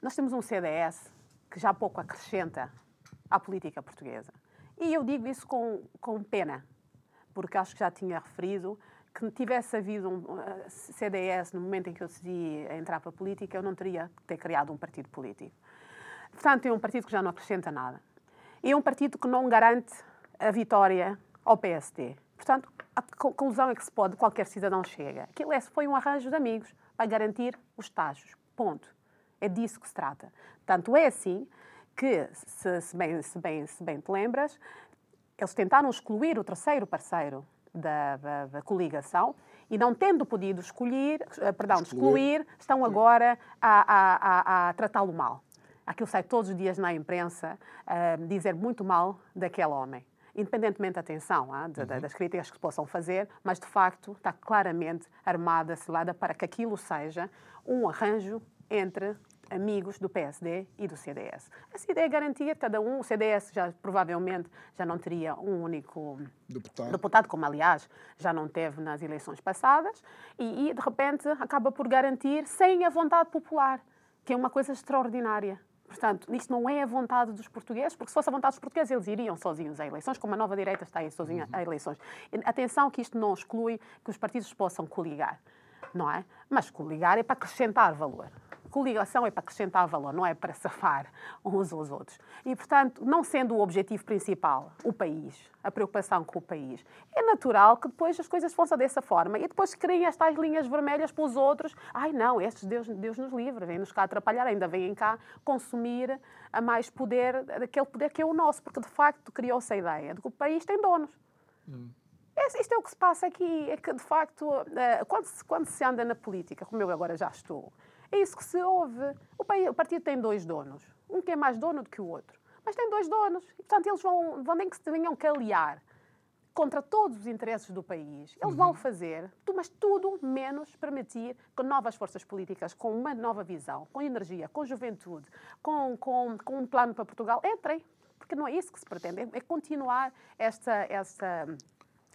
nós temos um CDS que já pouco acrescenta à política portuguesa, e eu digo isso com, com pena, porque acho que já tinha referido que tivesse havido um uh, CDS no momento em que eu decidi entrar para a política, eu não teria que ter criado um partido político. Portanto, é um partido que já não acrescenta nada. E é um partido que não garante a vitória ao PSD. Portanto, a conclusão é que se pode, qualquer cidadão chega. Aquilo é, foi um arranjo de amigos para garantir os estágios. Ponto. É disso que se trata. Tanto é assim que, se, se, bem, se, bem, se bem te lembras, eles tentaram excluir o terceiro parceiro da, da, da, coligação e não tendo podido escolher, eh, perdão, excluir, estão agora a, a, a, a tratá-lo mal. Aquilo sai todos os dias na imprensa a dizer muito mal daquele homem independentemente da atenção, ah, de, uhum. das críticas que se possam fazer, mas de facto está claramente armada, selada para que aquilo seja um arranjo entre amigos do PSD e do CDS. Essa ideia é garantir cada um, o CDS já provavelmente já não teria um único deputado, deputado como aliás já não teve nas eleições passadas, e, e de repente acaba por garantir sem a vontade popular, que é uma coisa extraordinária Portanto, isto não é a vontade dos portugueses, porque se fosse a vontade dos portugueses, eles iriam sozinhos a eleições, como a nova direita está aí sozinha a eleições. Atenção que isto não exclui que os partidos possam coligar, não é? Mas coligar é para acrescentar valor. Coligação é para acrescentar valor, não é para safar uns aos outros. E, portanto, não sendo o objetivo principal o país, a preocupação com o país, é natural que depois as coisas fossem dessa forma e depois criem estas linhas vermelhas para os outros. Ai, não, estes Deus, Deus nos livre, vêm-nos cá atrapalhar, ainda vêm cá consumir a mais poder, aquele poder que é o nosso, porque de facto criou-se a ideia de que o país tem donos. Hum. Isto é o que se passa aqui, é que de facto, eh, quando se, quando se anda na política, como eu agora já estou, é isso que se ouve. O, partido tem dois donos. Um que é mais dono do que o outro. Mas tem dois donos. E, portanto, eles vão, vão nem que se venham caliar contra todos os interesses do país. Eles uhum. vão fazer, mas tudo menos permitir que novas forças políticas com uma nova visão, com energia, com juventude, com, com, com um plano para Portugal, entrem. Porque não é isso que se pretende, é, é continuar esta, esta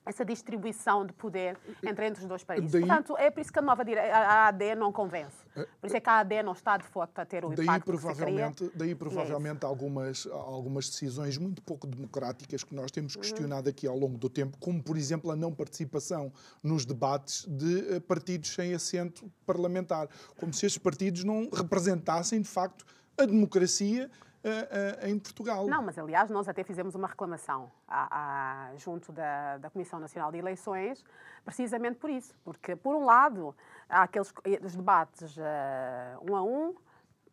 essa distribuição de poder entre, entre os dois países. Daí, Portanto, é por isso que a nova a AD não convence. Por isso é que a AD não está de facto a ter o daí impacto provavelmente, que Daí é provavelmente é algumas, algumas decisões muito pouco democráticas que nós temos questionado aqui ao longo do tempo, como por exemplo a não participação nos debates de eh, partidos sem assento parlamentar, como se estes partidos não representassem de facto a democracia uh, em Portugal. Não, mas aliás, nós até fizemos uma reclamação à, à, junto da, da Comissão Nacional de Eleições, precisamente por isso. Porque, por um lado, há aqueles os debates uh, um a um,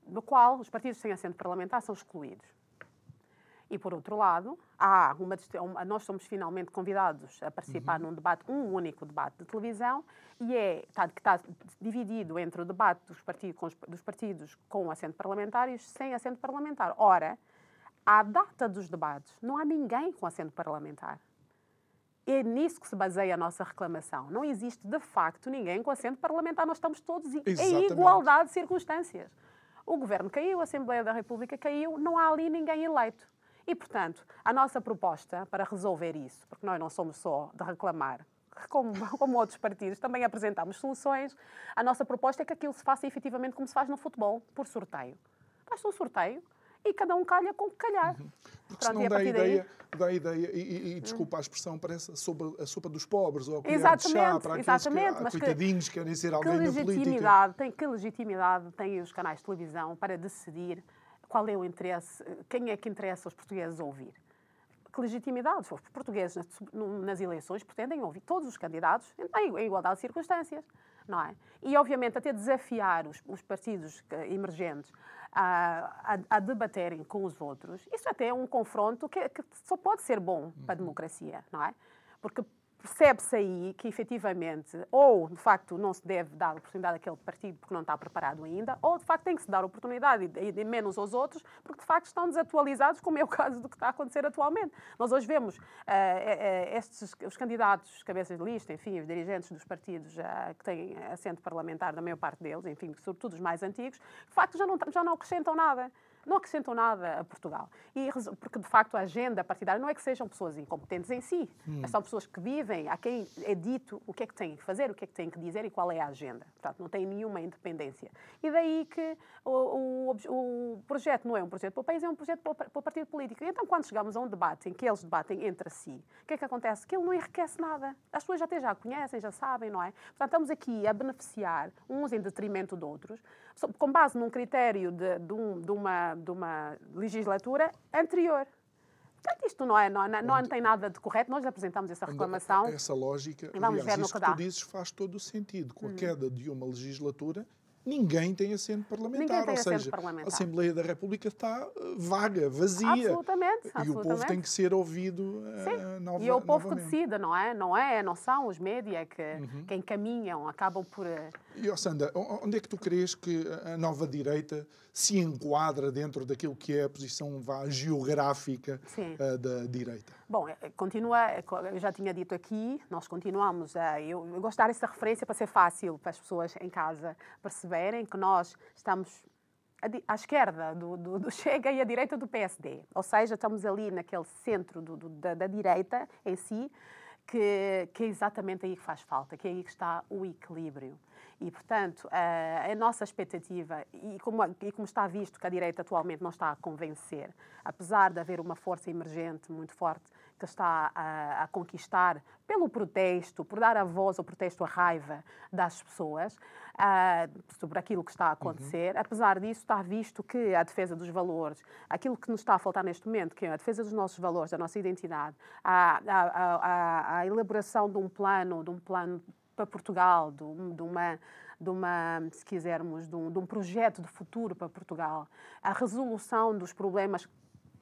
no qual os partidos sem assento parlamentar são excluídos. E, por outro lado, há uma, nós somos finalmente convidados a participar uhum. num debate, um único debate de televisão, e é, está, que está dividido entre o debate dos partidos, com, os, dos partidos com assento parlamentar e os sem assento parlamentar. Ora, à data dos debates, não há ninguém com assento parlamentar. É nisso que se baseia a nossa reclamação. Não existe, de facto, ninguém com assento parlamentar. Nós estamos todos Exatamente. em igualdade de circunstâncias. O governo caiu, a Assembleia da República caiu, não há ali ninguém eleito. E, portanto, a nossa proposta para resolver isso, porque nós não somos só de reclamar, como, (laughs) como outros partidos, também apresentamos soluções, a nossa proposta é que aquilo se faça efetivamente como se faz no futebol, por sorteio. Faz-se um sorteio e cada um calha com o que calhar. Uhum. Porque Pronto, senão dá a ideia, daí... dá ideia e, e, e desculpa a expressão, parece a sopa, a sopa dos pobres ou a colher exatamente, de chá para exatamente, que, mas coitadinhos que, querem ser alguém que na política. Tem, que legitimidade têm os canais de televisão para decidir qual é o interesse, quem é que interessa aos portugueses ouvir. Que legitimidade? Os portugueses nas eleições pretendem ouvir todos os candidatos em igualdade de circunstâncias, não é? E, obviamente, até desafiar os, os partidos emergentes a, a, a, debaterem com os outros, isso até é um confronto que, que só pode ser bom para a democracia, não é? Porque percebe-se aí que efetivamente ou de facto não se deve dar oportunidade àquele partido porque não está preparado ainda, ou de facto tem que se dar oportunidade e, e menos aos outros porque de facto estão desatualizados, como é o (laughs) caso do que está a acontecer atualmente. Nós hoje vemos uh, uh, estes, os candidatos, cabeças de lista, enfim, os dirigentes dos partidos uh, que têm assento parlamentar, da maior parte deles, enfim, sobretudo os mais antigos, de facto já não, já não acrescentam nada não acrescentam nada a Portugal. E, porque, de facto, a agenda partidária não é que sejam pessoas incompetentes em si, hum. são pessoas que vivem, a quem é dito o que é que têm que fazer, o que é que têm que dizer e qual é a agenda. Portanto, não têm nenhuma independência. E daí que o, o, o projeto não é um projeto para o país, é um projeto para o, para o partido político. E então, quando chegamos a um debate em que eles debatem entre si, o que é que acontece? Que ele não enriquece nada. As pessoas até já conhecem, já sabem, não é? Portanto, estamos aqui a beneficiar uns em detrimento de outros, com base num critério de, de, um, de, uma, de uma legislatura anterior. Portanto, isto não, é, não, não, tem nada de correto. Nós apresentamos essa reclamação. Essa lógica, e vamos aliás, ver no isso que, que tu dizes faz todo o sentido. Com a hum. queda de uma legislatura, ninguém tem assento parlamentar. Tem ou seja, parlamentar. a Assembleia da República está eh, vaga, vazia. Absolutamente. E absolutamente. o povo tem que ser ouvido uh, Sim. nova, E é o povo novamente. que decida, não é? Não é? Não são os média que, uhum. que encaminham, acabam por. Eh, e, oh, Sandra, onde é que tu crees que a nova direita se enquadra dentro daquilo que é a posição vá, geográfica uh, da direita? Bom, continua, eu já tinha dito aqui, nós continuamos a. Eu, eu gosto de dar essa referência para ser fácil para as pessoas em casa perceberem que nós estamos à esquerda do, do, do, (laughs) Chega e à direita do PSD. Ou seja, estamos ali naquele centro do, da, da, direita em si, que, que, é exatamente aí que faz falta, que é aí que está o equilíbrio. E, portanto, a, a nossa expectativa, e como, e como, está visto que a direita atualmente não está a convencer, apesar de haver uma força emergente muito forte que está a, a conquistar pelo protesto, por dar a voz ao protesto, a raiva das pessoas uh, sobre aquilo que está a acontecer, uhum. apesar disso, está visto que a defesa dos valores, aquilo que nos está a faltar neste momento, que é a defesa dos nossos valores, da nossa identidade, a, a, a, a elaboração de um plano, de um plano para Portugal, de, de uma de uma, se quisermos, de um, de um, projeto de futuro para Portugal, a resolução dos problemas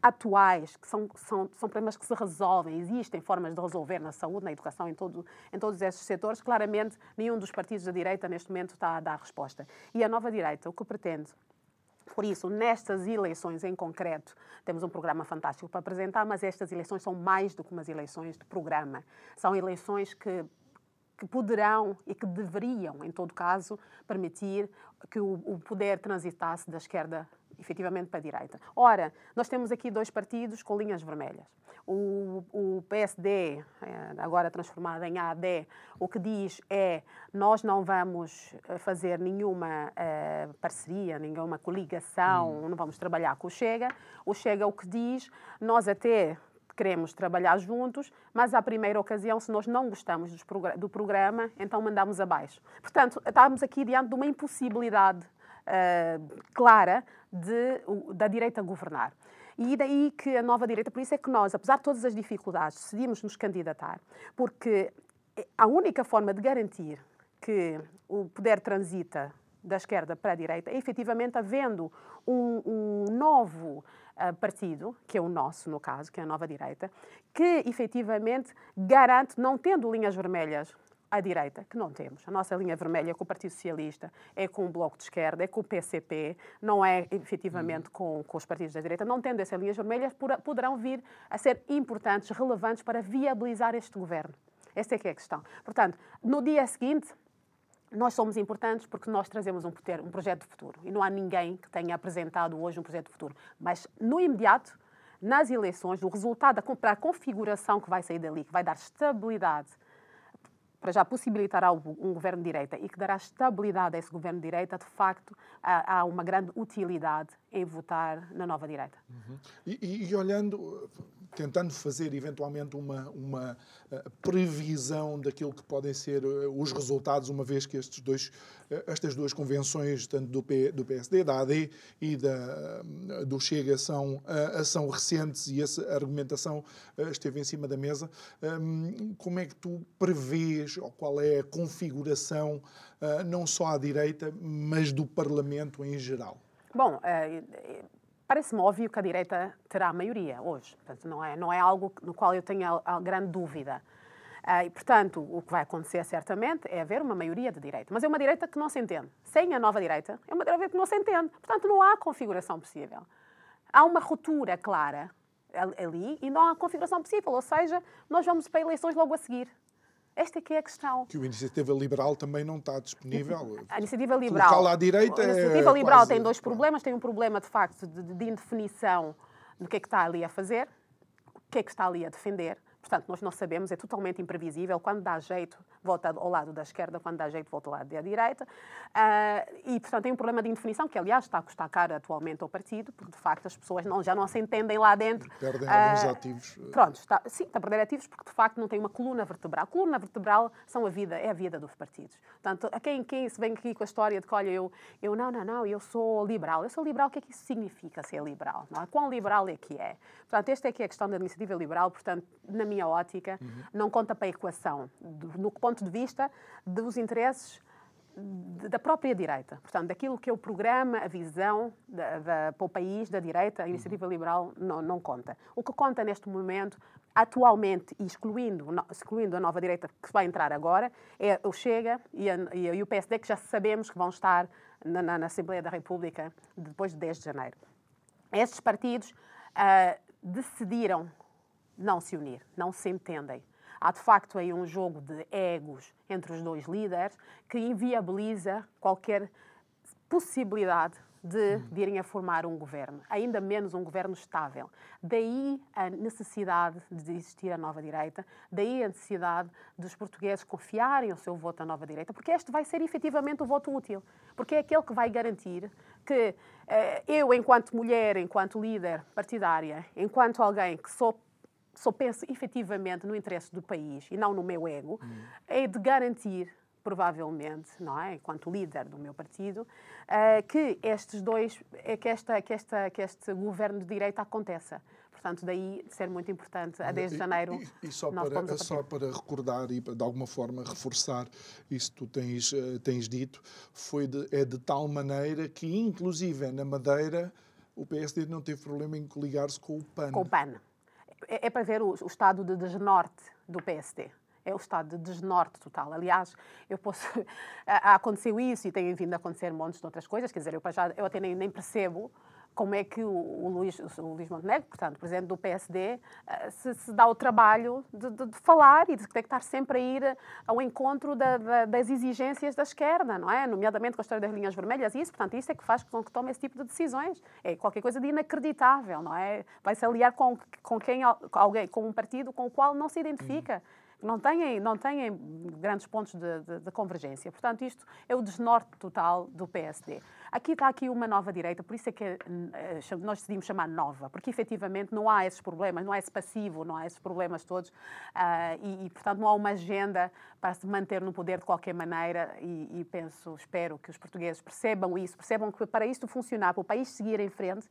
atuais, que são, são, são problemas que se resolvem, existem formas de resolver na saúde, na educação, em, todo, em todos esses setores, claramente nenhum dos partidos da direita neste momento está a dar resposta. E a nova direita, o que pretende? Por isso, nestas eleições em concreto, temos um programa fantástico para apresentar, mas estas eleições são mais do que umas eleições de programa. São eleições que que poderão e que deveriam, em todo caso, permitir que o, o poder transitasse da esquerda efetivamente para a direita. Ora, nós temos aqui dois partidos com linhas vermelhas. O, o, PSD, eh, agora transformado em AD, o que diz é nós não vamos eh, fazer nenhuma uh, parceria, nenhuma coligação, hum. não vamos trabalhar com o Chega. O Chega o que diz, nós até queremos trabalhar juntos, mas à primeira ocasião, se nós não gostamos do programa, então mandamos abaixo. Portanto, estamos aqui diante de uma impossibilidade uh, clara de, da direita governar. E daí que a nova direita, por isso é que nós, apesar de todas as dificuldades, decidimos nos candidatar, porque a única forma de garantir que o poder transita da esquerda para a direita é efetivamente havendo um, um novo uh, partido, que é o nosso, no caso, que é a nova direita, que efetivamente garante, não tendo linhas vermelhas à direita, que não temos. A nossa linha vermelha é com o Partido Socialista, é com o Bloco de Esquerda, é com o PCP, não é efetivamente uhum. com, com os partidos da direita. Não tendo essas linhas vermelhas, poderão vir a ser importantes, relevantes para viabilizar este governo. Essa é que é a questão. Portanto, no dia seguinte, nós somos importantes porque nós trazemos um, um projeto de futuro e não há ninguém que tenha apresentado hoje um projeto de futuro. Mas, no imediato, nas eleições, o resultado para a configuração que vai sair dali, que vai dar estabilidade, para já possibilitará um governo de direita e que dará estabilidade a esse governo de direita, de facto, há, uma grande utilidade em votar na nova direita. Uhum. E, e, olhando tentando fazer eventualmente uma, uma eh, previsão daquilo que podem ser eh, os resultados, uma vez que estes dois, eh, estas duas convenções, tanto do, P, do PSD, da AD e da, do Chega, são, são recentes e essa argumentação esteve em cima da mesa. Hum, como é que tu prevês, ou qual é a configuração, não só à direita, mas do Parlamento em geral? Bom, Parece-me óbvio que a direita terá a maioria hoje. Portanto, não é, não é algo no qual eu tenha grande dúvida. Uh, e, portanto, o que vai acontecer certamente é haver uma maioria de direita. Mas é uma direita que não se entende. Sem a nova direita, é uma direita que não se entende. Portanto, não há configuração possível. Há uma ruptura clara ali e não há configuração possível. Ou seja, nós vamos para eleições logo a seguir. Esta é que é a questão. Que a iniciativa liberal também não está disponível. (laughs) A iniciativa liberal. à direita a iniciativa é liberal quase... tem dois problemas. Tem um problema, de facto, de, de indefinição do que é que está ali a fazer, o que é que está ali a defender. Portanto, nós não sabemos, é totalmente imprevisível. Quando dá jeito, volta ao lado da esquerda, quando dá jeito, volta ao lado da direita. Uh, e, portanto, tem um problema de indefinição, que, aliás, está a custar caro atualmente ao partido, porque, de facto, as pessoas não, já não se entendem lá dentro. Perdem uh, alguns ativos. Pronto, está, sim, está a perder ativos porque, de facto, não tem uma coluna vertebral. A coluna vertebral são a vida, é a vida dos partidos. Portanto, a quem, quem se vem aqui com a história de que, olha, eu, eu não, não, não, eu sou liberal. Eu sou liberal, o que é que isso significa ser liberal? Não é? Quão liberal é que é? Portanto, esta é que é a questão da iniciativa liberal, portanto, na minha ótica, uhum. não conta para a equação, no ponto de vista dos interesses da própria direita. Portanto, daquilo que é o programa, a visão da, da, para o país da direita, a iniciativa uhum. liberal não, não conta. O que conta neste momento, atualmente, e excluindo, excluindo a nova direita que vai entrar agora, é o Chega e, a, e o PSD, que já sabemos que vão estar na, na, na, Assembleia da República depois de 10 de janeiro. Estes partidos uh, decidiram não se unir, não se entendem. Há de facto aí um jogo de egos entre os dois líderes que inviabiliza qualquer possibilidade de virem a formar um governo, ainda menos um governo estável. Daí a necessidade de existir a nova direita, daí a necessidade dos portugueses confiarem o seu voto à nova direita, porque este vai ser efetivamente o voto útil, porque é aquele que vai garantir que eh, eu, enquanto mulher, enquanto líder partidária, enquanto alguém que sou só penso efetivamente no interesse do país e não no meu ego, hum. é de garantir provavelmente, não é, enquanto líder do meu partido, uh, que estes dois, eh, que, esta, que, esta, que este governo de direita aconteça. Portanto, daí ser muito importante, a 10 de janeiro. E, e só, para, só para recordar e de alguma forma reforçar isso que tu tens, uh, tens dito, foi de, é de tal maneira que, inclusive na Madeira, o PSD não teve problema em coligar-se com o PAN. Com o PAN. É, é para ver o, o estado de desnorte do PSD é o estado de desnorte total. Aliás, eu posso. (laughs) aconteceu isso e tem vindo a acontecer montes de outras coisas, quer dizer, eu, já, eu até nem, nem percebo como é que o, o, Luís, o Luís Montenegro, portanto, presidente do PSD, eh, se, se dá o trabalho de, de, de, falar e de estar sempre a ir ao encontro da, da, das exigências da esquerda, não é? Nomeadamente com a história das linhas vermelhas e isso, portanto, isso é que faz com que tome esse tipo de decisões. É qualquer coisa de inacreditável, não é? Vai se aliar com, com quem, alguém, com um partido com o qual não se identifica. Hum não têm, não têm grandes pontos de, de, de, convergência. Portanto, isto é o desnorte total do PSD. Aqui está aqui uma nova direita, por isso é que eh, nós decidimos chamar nova, porque efetivamente não há esses problemas, não há esse passivo, não há esses problemas todos uh, e, e, portanto, não há uma agenda para se manter no poder de qualquer maneira e, e penso, espero que os portugueses percebam isso, percebam que para isto funcionar, para o país seguir em frente,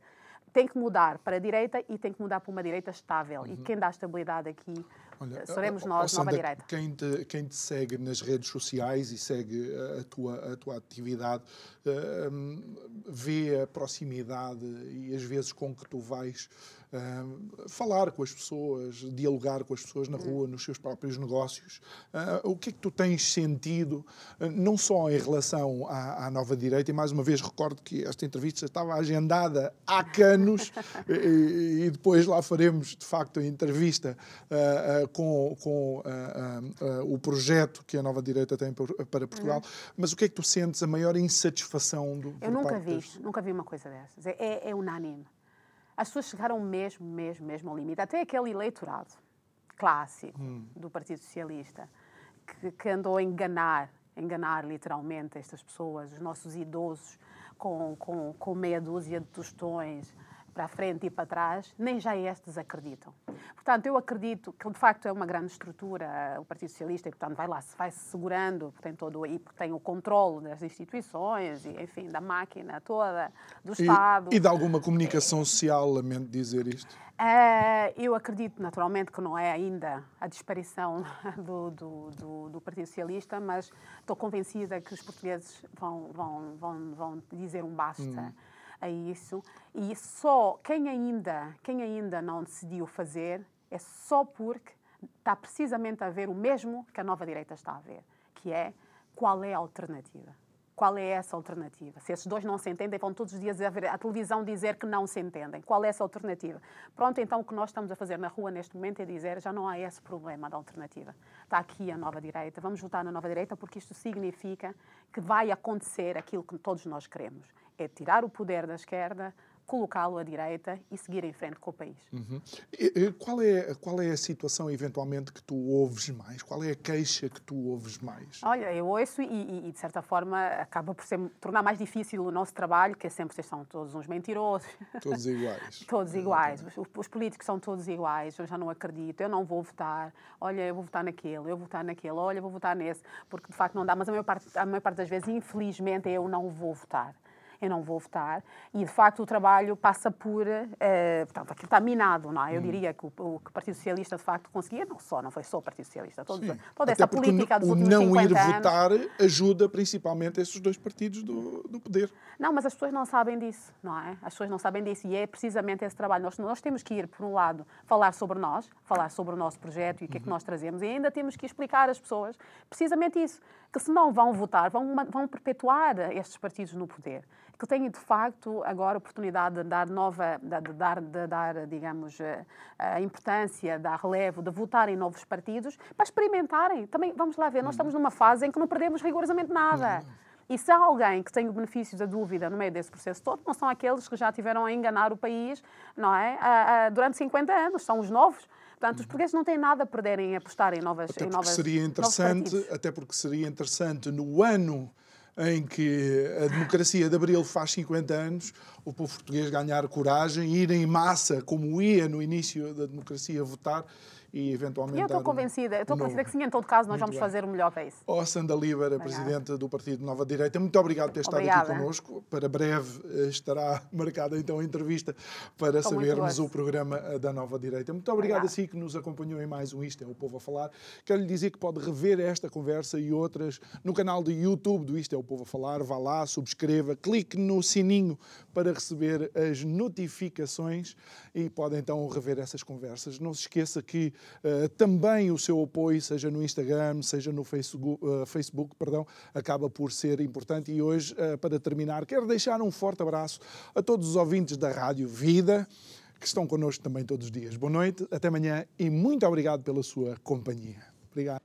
tem que mudar para a direita e tem que mudar para uma direita estável. Uhum. E quem dá estabilidade aqui Olha, seremos nós, Sandra, nova direita. Quem te, quem te segue nas redes sociais e segue a tua, a tua atividade, uh, vê a proximidade e as vezes com que tu vais uh, falar com as pessoas, dialogar com as pessoas na rua, nos seus próprios negócios. Uh, o que é que tu tens sentido, não só em relação à, à, nova direita, e mais uma vez recordo que esta entrevista estava agendada há (laughs) canos, e, e, depois lá faremos de facto a entrevista com, com o projeto que a nova direita tem para Portugal. Uhum. Mas o que é que tu sentes a maior insatisfação do Eu nunca vi, das... nunca vi uma coisa dessas. É, é, é unânime. As pessoas chegaram mesmo, mesmo, mesmo ao limite. Até aquele eleitorado clássico hum. do Partido Socialista que, que, andou a enganar, enganar literalmente estas pessoas, os nossos idosos, com, com, com meia dúzia de tostões, para a frente e para trás, nem já estes acreditam. Portanto, eu acredito que de facto é uma grande estrutura o Partido Socialista e, portanto, vai lá, vai -se segurando, tem todo porque tem o controle das instituições e, enfim, da máquina toda, do Estado. E, e de alguma comunicação social, lamento dizer isto? Uh, eu acredito, naturalmente, que não é ainda a disparição (laughs) do, do, do, do, Partido Socialista, mas estou convencida que os portugueses vão, vão, vão, vão dizer um basta. Hum a isso e só quem ainda, quem ainda não decidiu fazer é só porque está precisamente a ver o mesmo que a nova direita está a ver, que é qual é a alternativa. Qual é essa alternativa? Se esses dois não se entendem, vão todos os dias a televisão dizer que não se entendem. Qual é essa alternativa? Pronto, então o que nós estamos a fazer na rua neste momento é dizer já não há esse problema da alternativa. Está aqui a nova direita, vamos votar na nova direita porque isto significa que vai acontecer aquilo que todos nós queremos é tirar o poder da esquerda, colocá-lo à direita e seguir em frente com o país. Uhum. E, qual, é, qual é a situação, eventualmente, que tu ouves mais? Qual é a queixa que tu ouves mais? Olha, eu ouço e, e de certa forma, acaba por ser, tornar mais difícil o nosso trabalho, que é sempre vocês são todos uns mentirosos. Todos (laughs) iguais. todos iguais. Os, os, políticos são todos iguais, eu já não acredito, eu não vou votar, olha, eu vou votar naquele, eu vou votar naquele, olha, eu vou votar nesse, porque de facto não dá, mas a maior parte, a maior parte das vezes, infelizmente, eu não vou votar eu não vou votar. E, de facto, o trabalho passa por. Uh, portanto, aquilo está minado, não é? Eu hum. diria que o, o, que o Partido Socialista, de facto, conseguia, não só, não foi só o Partido Socialista, todos, toda essa política dos últimos 50 anos. O não ir votar ajuda principalmente esses dois partidos do, do poder. Não, mas as pessoas não sabem disso, não é? As pessoas não sabem disso e é precisamente esse trabalho. Nós, nós temos que ir, por um lado, falar sobre nós, falar sobre o nosso projeto e o que é que uhum. nós trazemos e ainda temos que explicar às pessoas precisamente isso, que se não vão votar, vão, vão perpetuar estes partidos no poder que têm de facto agora a oportunidade de dar nova, de dar, de dar digamos, eh, a importância, dar relevo, de votar em novos partidos, para experimentarem. Também, vamos lá ver, nós estamos numa fase em que não perdemos rigorosamente nada. E se há alguém que tem o benefício da dúvida no meio desse processo todo, não são aqueles que já tiveram a enganar o país não é? Durante 50 anos, são os novos. Portanto, os portugueses não têm nada a perder em apostar em novas até em novas, seria interessante Até porque seria interessante no ano em que a democracia de Abril faz 50 anos, o povo português ganhar coragem, ir em massa, como ia no início da democracia, votar e eventualmente. Eu estou convencida, estou convencida que sim, em todo caso, nós Muito vamos bem. fazer o melhor para isso. Ó, Sandra Libera, Presidente do Partido Nova Direita, muito obrigado por ter estado Obrigada. aqui connosco. Para breve eh, estará (laughs) marcada então a entrevista para Com sabermos o programa eh, da Nova Direita. Muito obrigado Obrigada. a si que nos acompanhou em mais um Isto é o Povo a Falar. Quero lhe dizer que pode rever esta conversa e outras no canal do YouTube do Isto é o Povo a Falar. Vá lá, subscreva, clique no sininho para receber as notificações e pode então rever essas conversas. Não se esqueça que uh, também o seu apoio, seja no Instagram, seja no Facebook, uh, Facebook perdão, acaba por ser importante. E hoje, uh, para terminar, quero deixar um forte abraço a todos os ouvintes da Rádio Vida que estão connosco também todos os dias. Boa noite, até amanhã e muito obrigado pela sua companhia. Obrigado.